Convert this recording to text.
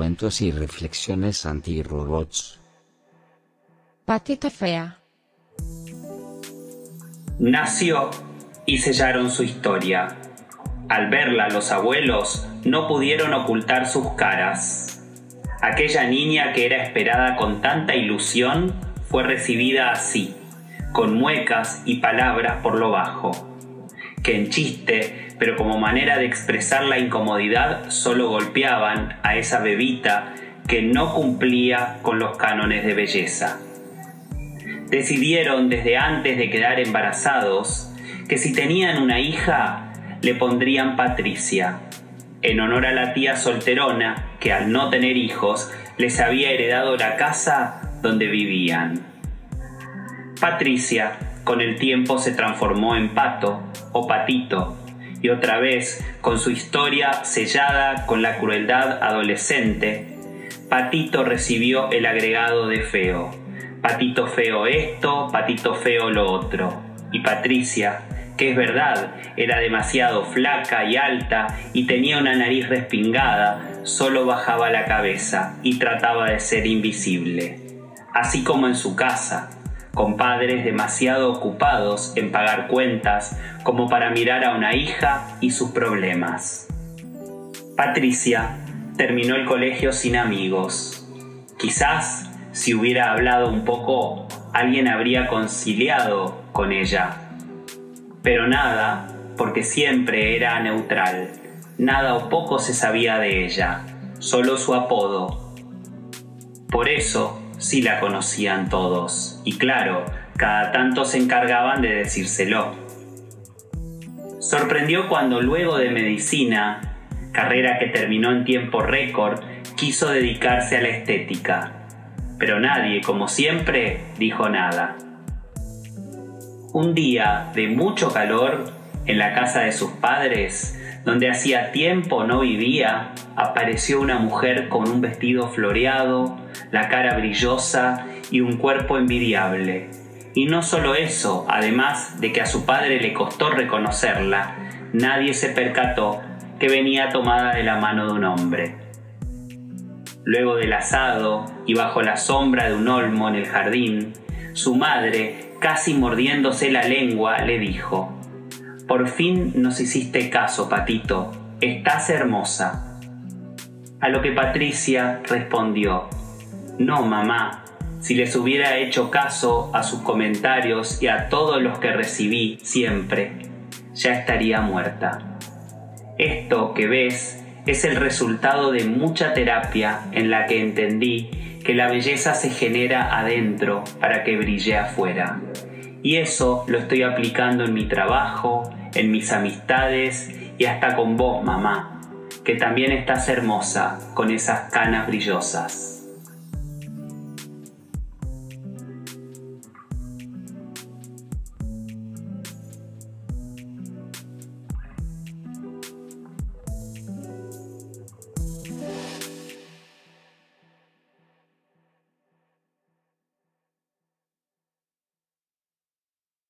mitos y reflexiones anti-robots. Patita fea. Nació y sellaron su historia. Al verla los abuelos no pudieron ocultar sus caras. Aquella niña que era esperada con tanta ilusión fue recibida así, con muecas y palabras por lo bajo, en chiste, pero como manera de expresar la incomodidad, solo golpeaban a esa bebita que no cumplía con los cánones de belleza. Decidieron desde antes de quedar embarazados que si tenían una hija le pondrían Patricia, en honor a la tía solterona que al no tener hijos les había heredado la casa donde vivían. Patricia con el tiempo se transformó en Pato o Patito y otra vez con su historia sellada con la crueldad adolescente, Patito recibió el agregado de feo. Patito feo esto, patito feo lo otro. Y Patricia, que es verdad, era demasiado flaca y alta y tenía una nariz respingada, solo bajaba la cabeza y trataba de ser invisible. Así como en su casa, con padres demasiado ocupados en pagar cuentas como para mirar a una hija y sus problemas. Patricia terminó el colegio sin amigos. Quizás si hubiera hablado un poco, alguien habría conciliado con ella. Pero nada, porque siempre era neutral. Nada o poco se sabía de ella, solo su apodo. Por eso sí la conocían todos, y claro, cada tanto se encargaban de decírselo. Sorprendió cuando luego de medicina, carrera que terminó en tiempo récord, quiso dedicarse a la estética pero nadie, como siempre, dijo nada. Un día de mucho calor, en la casa de sus padres, donde hacía tiempo no vivía, apareció una mujer con un vestido floreado, la cara brillosa y un cuerpo envidiable. Y no solo eso, además de que a su padre le costó reconocerla, nadie se percató que venía tomada de la mano de un hombre. Luego del asado y bajo la sombra de un olmo en el jardín, su madre, casi mordiéndose la lengua, le dijo, Por fin nos hiciste caso, Patito, estás hermosa. A lo que Patricia respondió, No, mamá, si les hubiera hecho caso a sus comentarios y a todos los que recibí siempre, ya estaría muerta. Esto que ves es el resultado de mucha terapia en la que entendí que la belleza se genera adentro para que brille afuera. Y eso lo estoy aplicando en mi trabajo, en mis amistades y hasta con vos, mamá, que también estás hermosa con esas canas brillosas.